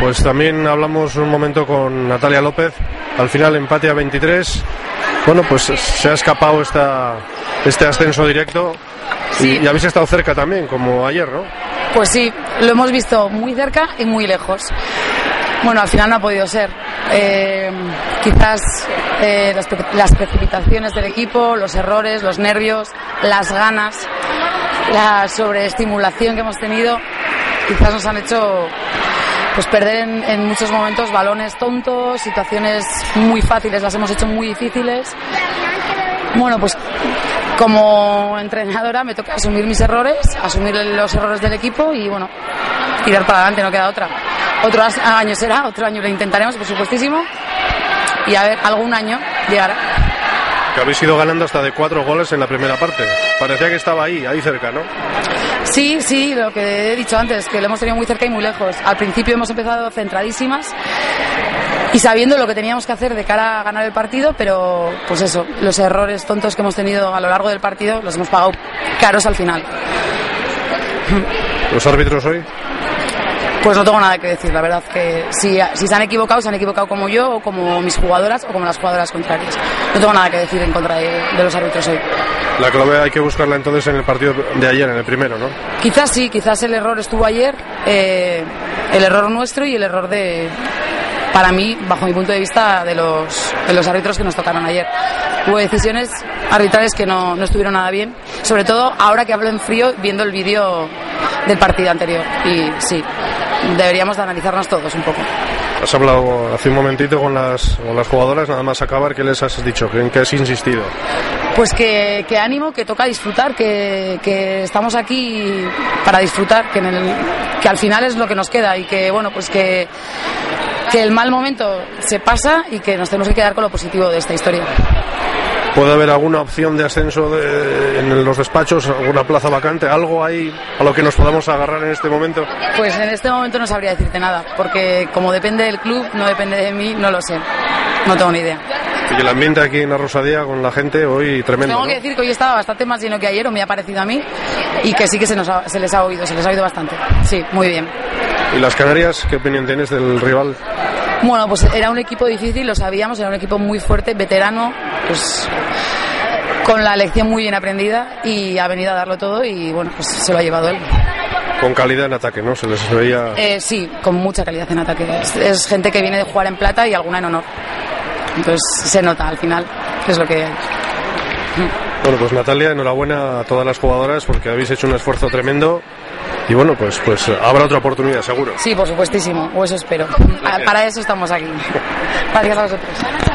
Pues también hablamos un momento con Natalia López. Al final empate a 23. Bueno, pues se ha escapado esta, este ascenso directo. Sí. Y, y habéis estado cerca también, como ayer, ¿no? Pues sí, lo hemos visto muy cerca y muy lejos. Bueno, al final no ha podido ser. Eh, quizás eh, las, las precipitaciones del equipo, los errores, los nervios, las ganas, la sobreestimulación que hemos tenido, quizás nos han hecho pues perder en, muchos momentos balones tontos, situaciones muy fáciles, las hemos hecho muy difíciles. Bueno, pues como entrenadora me toca asumir mis errores, asumir los errores del equipo y bueno, tirar para adelante, no queda otra. Otro año será, otro año lo intentaremos, por supuestísimo, y a ver, algún año llegará. Que habéis ido ganando hasta de cuatro goles en la primera parte. Parecía que estaba ahí, ahí cerca, ¿no? Sí, sí, lo que he dicho antes, que lo hemos tenido muy cerca y muy lejos. Al principio hemos empezado centradísimas y sabiendo lo que teníamos que hacer de cara a ganar el partido, pero pues eso, los errores tontos que hemos tenido a lo largo del partido los hemos pagado caros al final. Los árbitros hoy. Pues no tengo nada que decir, la verdad que si, si se han equivocado, se han equivocado como yo, o como mis jugadoras, o como las jugadoras contrarias. No tengo nada que decir en contra de, de los árbitros hoy. La clave hay que buscarla entonces en el partido de ayer, en el primero, ¿no? Quizás sí, quizás el error estuvo ayer, eh, el error nuestro y el error de, para mí, bajo mi punto de vista, de los, de los árbitros que nos tocaron ayer. Hubo decisiones arbitrales que no, no estuvieron nada bien, sobre todo ahora que hablo en frío viendo el vídeo del partido anterior. Y sí, deberíamos de analizarnos todos un poco. Has hablado hace un momentito con las, con las jugadoras, nada más acabar, ¿qué les has dicho? ¿En qué has insistido? Pues que, que ánimo, que toca disfrutar, que, que estamos aquí para disfrutar, que, en el- que al final es lo que nos queda y que, bueno, pues que, que el mal momento se pasa y que nos tenemos que quedar con lo positivo de esta historia. ¿Puede haber alguna opción de ascenso de- en los despachos, alguna plaza vacante, algo ahí a lo que nos podamos agarrar en este momento? Pues en este momento no sabría decirte nada, porque como depende del club, no depende de mí, no lo sé. No tengo ni idea. Y el ambiente aquí en la Rosadía con la gente hoy tremendo, Tengo ¿no? que decir que hoy estaba bastante más lleno que ayer, o me ha parecido a mí, y que sí que se, nos ha- se les ha oído, se les ha oído bastante. Sí, muy bien. ¿Y las Canarias, qué opinión tienes del rival? Bueno, pues era un equipo difícil, lo sabíamos, era un equipo muy fuerte, veterano, pues con la lección muy bien aprendida y ha venido a darlo todo y bueno, pues se lo ha llevado él. Con calidad en ataque, ¿no? Se les veía... Eh, sí, con mucha calidad en ataque. Es, es gente que viene de jugar en plata y alguna en honor. Entonces se nota al final, es lo que... Bueno, pues Natalia, enhorabuena a todas las jugadoras porque habéis hecho un esfuerzo tremendo y bueno, pues, pues habrá otra oportunidad, seguro. Sí, por supuestísimo, o eso espero. Para eso estamos aquí. Gracias a vosotros.